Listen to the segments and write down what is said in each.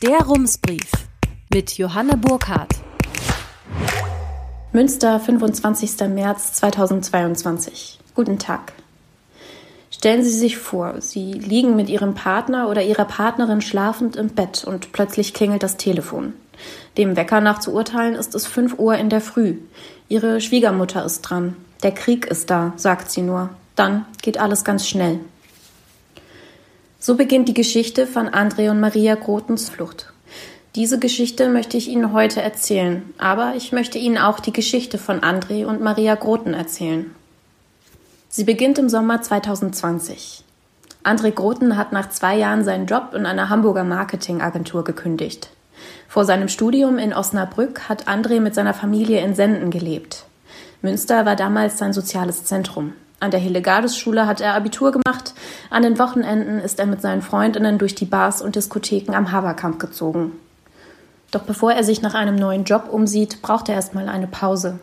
Der Rumsbrief mit Johanna Burkhardt. Münster, 25. März 2022. Guten Tag. Stellen Sie sich vor, Sie liegen mit Ihrem Partner oder Ihrer Partnerin schlafend im Bett und plötzlich klingelt das Telefon. Dem Wecker nach zu urteilen ist es 5 Uhr in der Früh. Ihre Schwiegermutter ist dran. Der Krieg ist da, sagt sie nur. Dann geht alles ganz schnell. So beginnt die Geschichte von André und Maria Grotens Flucht. Diese Geschichte möchte ich Ihnen heute erzählen, aber ich möchte Ihnen auch die Geschichte von André und Maria Groten erzählen. Sie beginnt im Sommer 2020. André Groten hat nach zwei Jahren seinen Job in einer Hamburger Marketingagentur gekündigt. Vor seinem Studium in Osnabrück hat André mit seiner Familie in Senden gelebt. Münster war damals sein soziales Zentrum. An der Hillegardus-Schule hat er Abitur gemacht. An den Wochenenden ist er mit seinen Freundinnen durch die Bars und Diskotheken am Haberkamp gezogen. Doch bevor er sich nach einem neuen Job umsieht, braucht er erstmal eine Pause.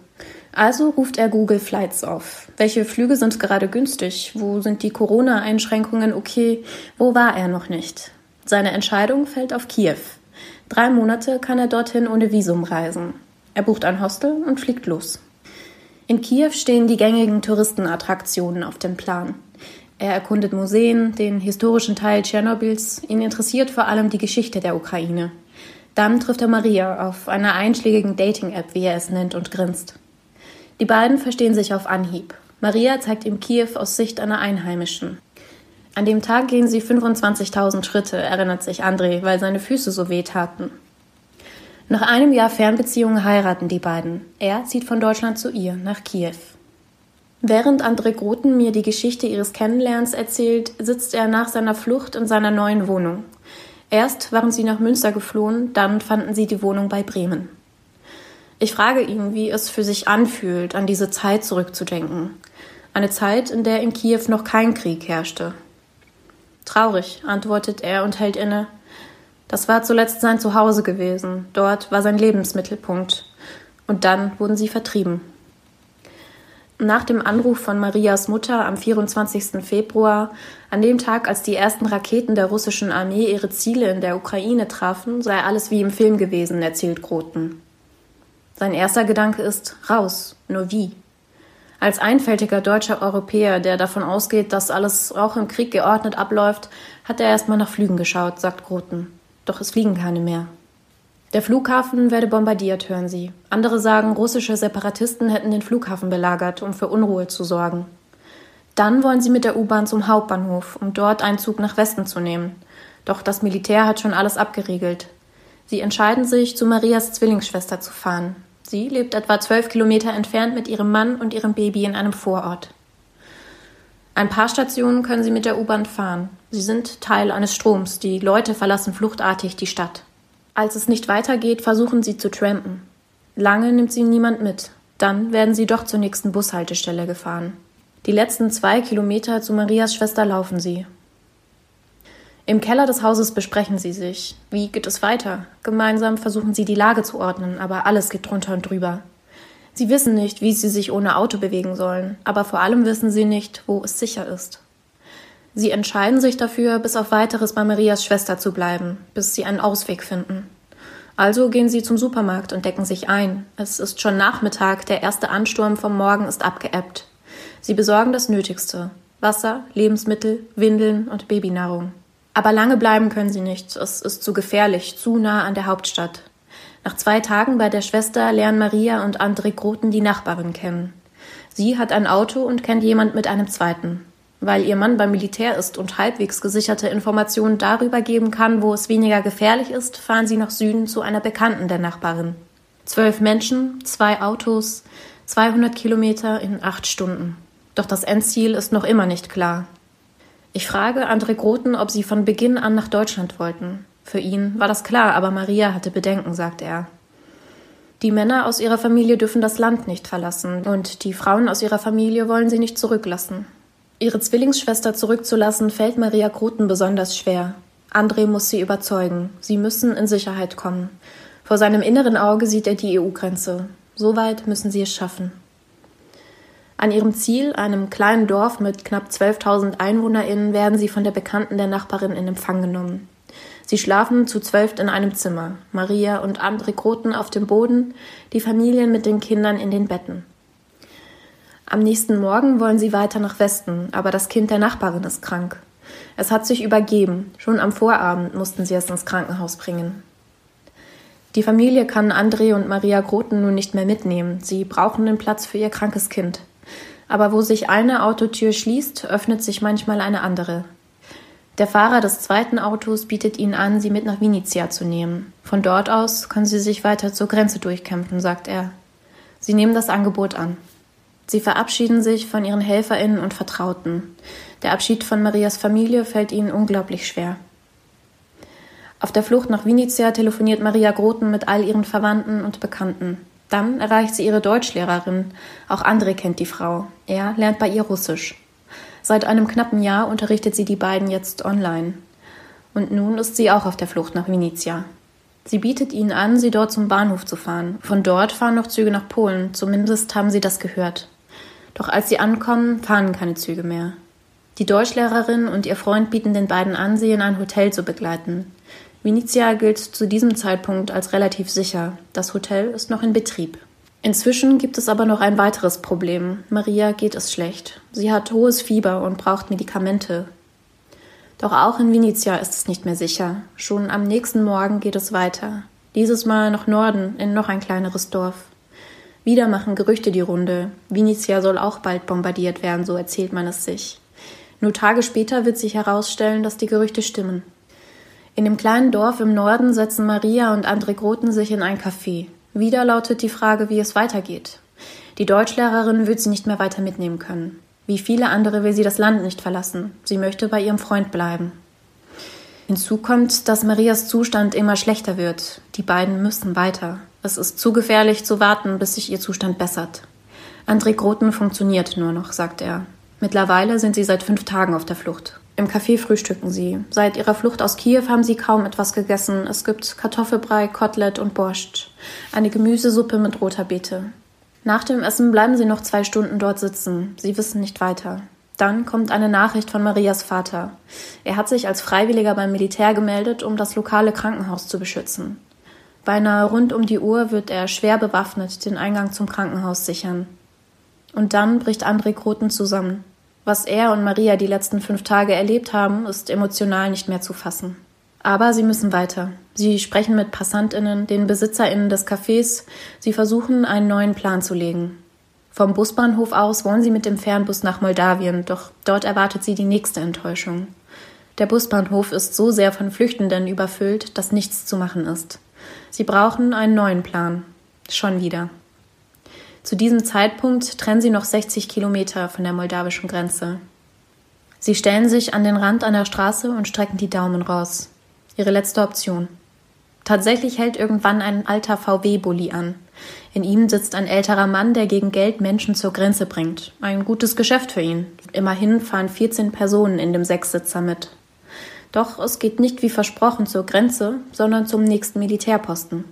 Also ruft er Google Flights auf. Welche Flüge sind gerade günstig? Wo sind die Corona-Einschränkungen okay? Wo war er noch nicht? Seine Entscheidung fällt auf Kiew. Drei Monate kann er dorthin ohne Visum reisen. Er bucht ein Hostel und fliegt los. In Kiew stehen die gängigen Touristenattraktionen auf dem Plan. Er erkundet Museen, den historischen Teil Tschernobyls, ihn interessiert vor allem die Geschichte der Ukraine. Dann trifft er Maria auf einer einschlägigen Dating-App, wie er es nennt, und grinst. Die beiden verstehen sich auf Anhieb. Maria zeigt ihm Kiew aus Sicht einer Einheimischen. An dem Tag gehen sie 25.000 Schritte, erinnert sich André, weil seine Füße so weh taten. Nach einem Jahr Fernbeziehung heiraten die beiden. Er zieht von Deutschland zu ihr, nach Kiew. Während André Groten mir die Geschichte ihres Kennenlernens erzählt, sitzt er nach seiner Flucht in seiner neuen Wohnung. Erst waren sie nach Münster geflohen, dann fanden sie die Wohnung bei Bremen. Ich frage ihn, wie es für sich anfühlt, an diese Zeit zurückzudenken. Eine Zeit, in der in Kiew noch kein Krieg herrschte. Traurig, antwortet er und hält inne. Das war zuletzt sein Zuhause gewesen. Dort war sein Lebensmittelpunkt. Und dann wurden sie vertrieben. Nach dem Anruf von Marias Mutter am 24. Februar, an dem Tag, als die ersten Raketen der russischen Armee ihre Ziele in der Ukraine trafen, sei alles wie im Film gewesen, erzählt Groten. Sein erster Gedanke ist raus, nur wie? Als einfältiger deutscher Europäer, der davon ausgeht, dass alles auch im Krieg geordnet abläuft, hat er erstmal nach Flügen geschaut, sagt Groten. Doch es fliegen keine mehr. Der Flughafen werde bombardiert, hören sie. Andere sagen, russische Separatisten hätten den Flughafen belagert, um für Unruhe zu sorgen. Dann wollen sie mit der U-Bahn zum Hauptbahnhof, um dort einen Zug nach Westen zu nehmen. Doch das Militär hat schon alles abgeriegelt. Sie entscheiden sich, zu Marias Zwillingsschwester zu fahren. Sie lebt etwa zwölf Kilometer entfernt mit ihrem Mann und ihrem Baby in einem Vorort. Ein paar Stationen können sie mit der U-Bahn fahren. Sie sind Teil eines Stroms. Die Leute verlassen fluchtartig die Stadt. Als es nicht weitergeht, versuchen sie zu trampen. Lange nimmt sie niemand mit. Dann werden sie doch zur nächsten Bushaltestelle gefahren. Die letzten zwei Kilometer zu Marias Schwester laufen sie. Im Keller des Hauses besprechen sie sich. Wie geht es weiter? Gemeinsam versuchen sie die Lage zu ordnen, aber alles geht drunter und drüber. Sie wissen nicht, wie sie sich ohne Auto bewegen sollen, aber vor allem wissen sie nicht, wo es sicher ist. Sie entscheiden sich dafür, bis auf weiteres bei Marias Schwester zu bleiben, bis sie einen Ausweg finden. Also gehen sie zum Supermarkt und decken sich ein. Es ist schon Nachmittag, der erste Ansturm vom Morgen ist abgeebbt. Sie besorgen das Nötigste. Wasser, Lebensmittel, Windeln und Babynahrung. Aber lange bleiben können sie nicht. Es ist zu gefährlich, zu nah an der Hauptstadt. Nach zwei Tagen bei der Schwester lernen Maria und André Groten die Nachbarin kennen. Sie hat ein Auto und kennt jemand mit einem zweiten. Weil ihr Mann beim Militär ist und halbwegs gesicherte Informationen darüber geben kann, wo es weniger gefährlich ist, fahren sie nach Süden zu einer Bekannten der Nachbarin. Zwölf Menschen, zwei Autos, 200 Kilometer in acht Stunden. Doch das Endziel ist noch immer nicht klar. Ich frage André Groten, ob sie von Beginn an nach Deutschland wollten. Für ihn war das klar, aber Maria hatte Bedenken, sagt er. Die Männer aus ihrer Familie dürfen das Land nicht verlassen und die Frauen aus ihrer Familie wollen sie nicht zurücklassen. Ihre Zwillingsschwester zurückzulassen fällt Maria Kruten besonders schwer. André muss sie überzeugen. Sie müssen in Sicherheit kommen. Vor seinem inneren Auge sieht er die EU-Grenze. Soweit müssen sie es schaffen. An ihrem Ziel, einem kleinen Dorf mit knapp 12.000 EinwohnerInnen, werden sie von der Bekannten der Nachbarin in Empfang genommen. Sie schlafen zu zwölf in einem Zimmer, Maria und André Groten auf dem Boden, die Familien mit den Kindern in den Betten. Am nächsten Morgen wollen sie weiter nach Westen, aber das Kind der Nachbarin ist krank. Es hat sich übergeben. Schon am Vorabend mussten sie es ins Krankenhaus bringen. Die Familie kann André und Maria Groten nun nicht mehr mitnehmen. Sie brauchen den Platz für ihr krankes Kind. Aber wo sich eine Autotür schließt, öffnet sich manchmal eine andere. Der Fahrer des zweiten Autos bietet ihnen an, sie mit nach Vinizia zu nehmen. Von dort aus können sie sich weiter zur Grenze durchkämpfen, sagt er. Sie nehmen das Angebot an. Sie verabschieden sich von ihren Helferinnen und Vertrauten. Der Abschied von Marias Familie fällt ihnen unglaublich schwer. Auf der Flucht nach Vinizia telefoniert Maria Groten mit all ihren Verwandten und Bekannten. Dann erreicht sie ihre Deutschlehrerin. Auch André kennt die Frau. Er lernt bei ihr Russisch. Seit einem knappen Jahr unterrichtet sie die beiden jetzt online. Und nun ist sie auch auf der Flucht nach Venezia. Sie bietet ihnen an, sie dort zum Bahnhof zu fahren. Von dort fahren noch Züge nach Polen, zumindest haben sie das gehört. Doch als sie ankommen, fahren keine Züge mehr. Die Deutschlehrerin und ihr Freund bieten den beiden an, sie in ein Hotel zu begleiten. Venezia gilt zu diesem Zeitpunkt als relativ sicher. Das Hotel ist noch in Betrieb. Inzwischen gibt es aber noch ein weiteres Problem. Maria geht es schlecht. Sie hat hohes Fieber und braucht Medikamente. Doch auch in Venezia ist es nicht mehr sicher. Schon am nächsten Morgen geht es weiter. Dieses Mal nach Norden, in noch ein kleineres Dorf. Wieder machen Gerüchte die Runde. Venezia soll auch bald bombardiert werden, so erzählt man es sich. Nur Tage später wird sich herausstellen, dass die Gerüchte stimmen. In dem kleinen Dorf im Norden setzen Maria und André Groten sich in ein Café. Wieder lautet die Frage, wie es weitergeht. Die Deutschlehrerin wird sie nicht mehr weiter mitnehmen können. Wie viele andere will sie das Land nicht verlassen. Sie möchte bei ihrem Freund bleiben. Hinzu kommt, dass Marias Zustand immer schlechter wird. Die beiden müssen weiter. Es ist zu gefährlich zu warten, bis sich ihr Zustand bessert. André Groten funktioniert nur noch, sagt er. Mittlerweile sind sie seit fünf Tagen auf der Flucht. Im Café frühstücken sie. Seit ihrer Flucht aus Kiew haben sie kaum etwas gegessen. Es gibt Kartoffelbrei, Kotelett und Borscht. Eine Gemüsesuppe mit roter Beete. Nach dem Essen bleiben sie noch zwei Stunden dort sitzen. Sie wissen nicht weiter. Dann kommt eine Nachricht von Marias Vater. Er hat sich als Freiwilliger beim Militär gemeldet, um das lokale Krankenhaus zu beschützen. Beinahe rund um die Uhr wird er schwer bewaffnet den Eingang zum Krankenhaus sichern. Und dann bricht André Kroten zusammen. Was er und Maria die letzten fünf Tage erlebt haben, ist emotional nicht mehr zu fassen. Aber sie müssen weiter. Sie sprechen mit PassantInnen, den BesitzerInnen des Cafés. Sie versuchen, einen neuen Plan zu legen. Vom Busbahnhof aus wollen sie mit dem Fernbus nach Moldawien, doch dort erwartet sie die nächste Enttäuschung. Der Busbahnhof ist so sehr von Flüchtenden überfüllt, dass nichts zu machen ist. Sie brauchen einen neuen Plan. Schon wieder. Zu diesem Zeitpunkt trennen sie noch 60 Kilometer von der moldawischen Grenze. Sie stellen sich an den Rand einer Straße und strecken die Daumen raus. Ihre letzte Option. Tatsächlich hält irgendwann ein alter VW-Bully an. In ihm sitzt ein älterer Mann, der gegen Geld Menschen zur Grenze bringt. Ein gutes Geschäft für ihn. Immerhin fahren 14 Personen in dem Sechssitzer mit. Doch es geht nicht wie versprochen zur Grenze, sondern zum nächsten Militärposten.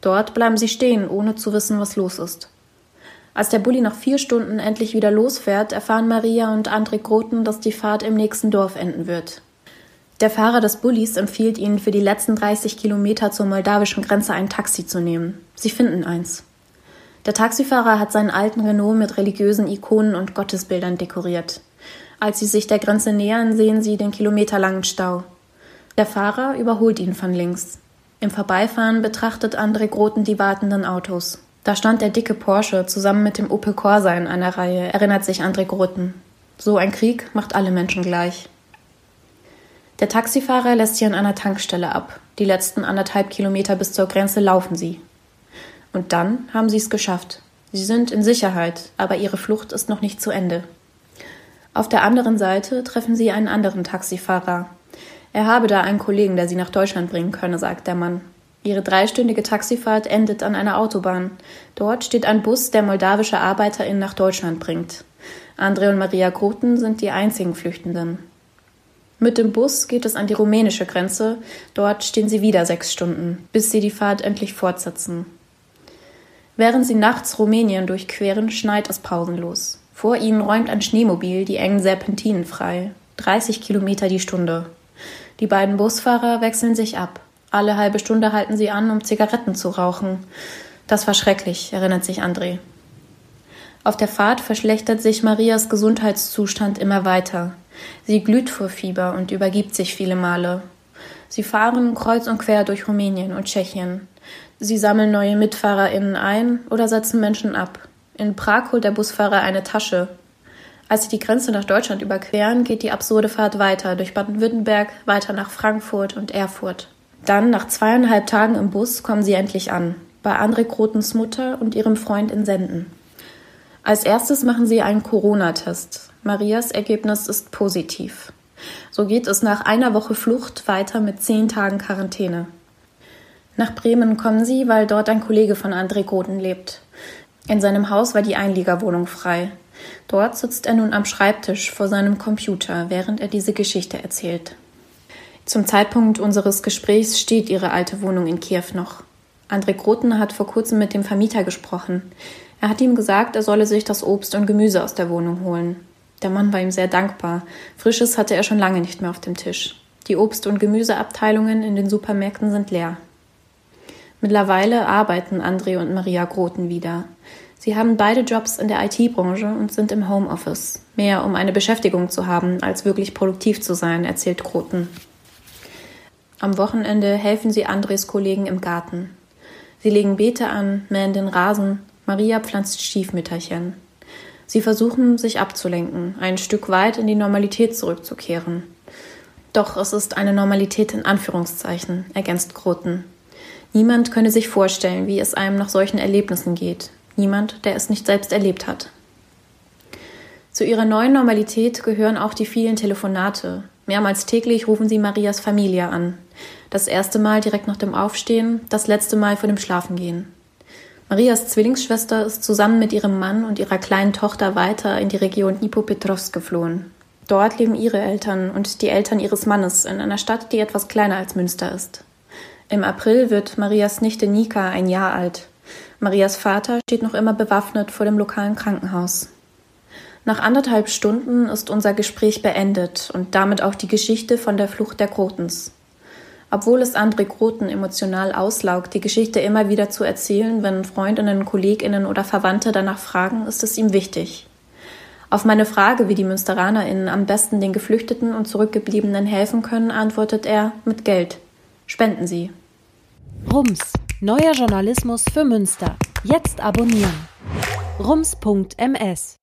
Dort bleiben sie stehen, ohne zu wissen, was los ist. Als der Bulli nach vier Stunden endlich wieder losfährt, erfahren Maria und André Groten, dass die Fahrt im nächsten Dorf enden wird. Der Fahrer des Bullis empfiehlt ihnen, für die letzten 30 Kilometer zur moldawischen Grenze ein Taxi zu nehmen. Sie finden eins. Der Taxifahrer hat seinen alten Renault mit religiösen Ikonen und Gottesbildern dekoriert. Als sie sich der Grenze nähern, sehen sie den kilometerlangen Stau. Der Fahrer überholt ihn von links. Im Vorbeifahren betrachtet André Groten die wartenden Autos. Da stand der dicke Porsche zusammen mit dem Opel Corsa in einer Reihe, erinnert sich André Groten. So ein Krieg macht alle Menschen gleich. Der Taxifahrer lässt sie an einer Tankstelle ab. Die letzten anderthalb Kilometer bis zur Grenze laufen sie. Und dann haben sie es geschafft. Sie sind in Sicherheit, aber ihre Flucht ist noch nicht zu Ende. Auf der anderen Seite treffen sie einen anderen Taxifahrer. Er habe da einen Kollegen, der sie nach Deutschland bringen könne, sagt der Mann. Ihre dreistündige Taxifahrt endet an einer Autobahn. Dort steht ein Bus, der moldawische ArbeiterInnen nach Deutschland bringt. André und Maria Groten sind die einzigen Flüchtenden. Mit dem Bus geht es an die rumänische Grenze. Dort stehen sie wieder sechs Stunden, bis sie die Fahrt endlich fortsetzen. Während sie nachts Rumänien durchqueren, schneit es pausenlos. Vor ihnen räumt ein Schneemobil die engen Serpentinen frei. 30 Kilometer die Stunde. Die beiden Busfahrer wechseln sich ab. Alle halbe Stunde halten sie an, um Zigaretten zu rauchen. Das war schrecklich, erinnert sich André. Auf der Fahrt verschlechtert sich Marias Gesundheitszustand immer weiter. Sie glüht vor Fieber und übergibt sich viele Male. Sie fahren kreuz und quer durch Rumänien und Tschechien. Sie sammeln neue MitfahrerInnen ein oder setzen Menschen ab. In Prag holt der Busfahrer eine Tasche. Als sie die Grenze nach Deutschland überqueren, geht die absurde Fahrt weiter durch Baden-Württemberg, weiter nach Frankfurt und Erfurt. Dann, nach zweieinhalb Tagen im Bus, kommen sie endlich an. Bei André Grotens Mutter und ihrem Freund in Senden. Als erstes machen sie einen Corona-Test. Marias Ergebnis ist positiv. So geht es nach einer Woche Flucht weiter mit zehn Tagen Quarantäne. Nach Bremen kommen sie, weil dort ein Kollege von André Groten lebt. In seinem Haus war die Einliegerwohnung frei. Dort sitzt er nun am Schreibtisch vor seinem Computer, während er diese Geschichte erzählt. Zum Zeitpunkt unseres Gesprächs steht ihre alte Wohnung in Kiew noch. André Groten hat vor kurzem mit dem Vermieter gesprochen. Er hat ihm gesagt, er solle sich das Obst und Gemüse aus der Wohnung holen. Der Mann war ihm sehr dankbar. Frisches hatte er schon lange nicht mehr auf dem Tisch. Die Obst- und Gemüseabteilungen in den Supermärkten sind leer. Mittlerweile arbeiten André und Maria Groten wieder. Sie haben beide Jobs in der IT-Branche und sind im Homeoffice. Mehr um eine Beschäftigung zu haben, als wirklich produktiv zu sein, erzählt Groten. Am Wochenende helfen sie Andres Kollegen im Garten. Sie legen Beete an, mähen den Rasen, Maria pflanzt Stiefmütterchen. Sie versuchen, sich abzulenken, ein Stück weit in die Normalität zurückzukehren. Doch es ist eine Normalität in Anführungszeichen, ergänzt Groten. Niemand könne sich vorstellen, wie es einem nach solchen Erlebnissen geht. Niemand, der es nicht selbst erlebt hat. Zu ihrer neuen Normalität gehören auch die vielen Telefonate. Mehrmals täglich rufen sie Marias Familie an. Das erste Mal direkt nach dem Aufstehen, das letzte Mal vor dem Schlafengehen. Marias Zwillingsschwester ist zusammen mit ihrem Mann und ihrer kleinen Tochter weiter in die Region Dnipropetrovsk geflohen. Dort leben ihre Eltern und die Eltern ihres Mannes in einer Stadt, die etwas kleiner als Münster ist. Im April wird Marias Nichte Nika ein Jahr alt. Marias Vater steht noch immer bewaffnet vor dem lokalen Krankenhaus. Nach anderthalb Stunden ist unser Gespräch beendet und damit auch die Geschichte von der Flucht der Grotens. Obwohl es André Groten emotional auslaugt, die Geschichte immer wieder zu erzählen, wenn Freundinnen, Kolleginnen oder Verwandte danach fragen, ist es ihm wichtig. Auf meine Frage, wie die MünsteranerInnen am besten den Geflüchteten und Zurückgebliebenen helfen können, antwortet er mit Geld. Spenden Sie. Rums, neuer Journalismus für Münster. Jetzt abonnieren. rums.ms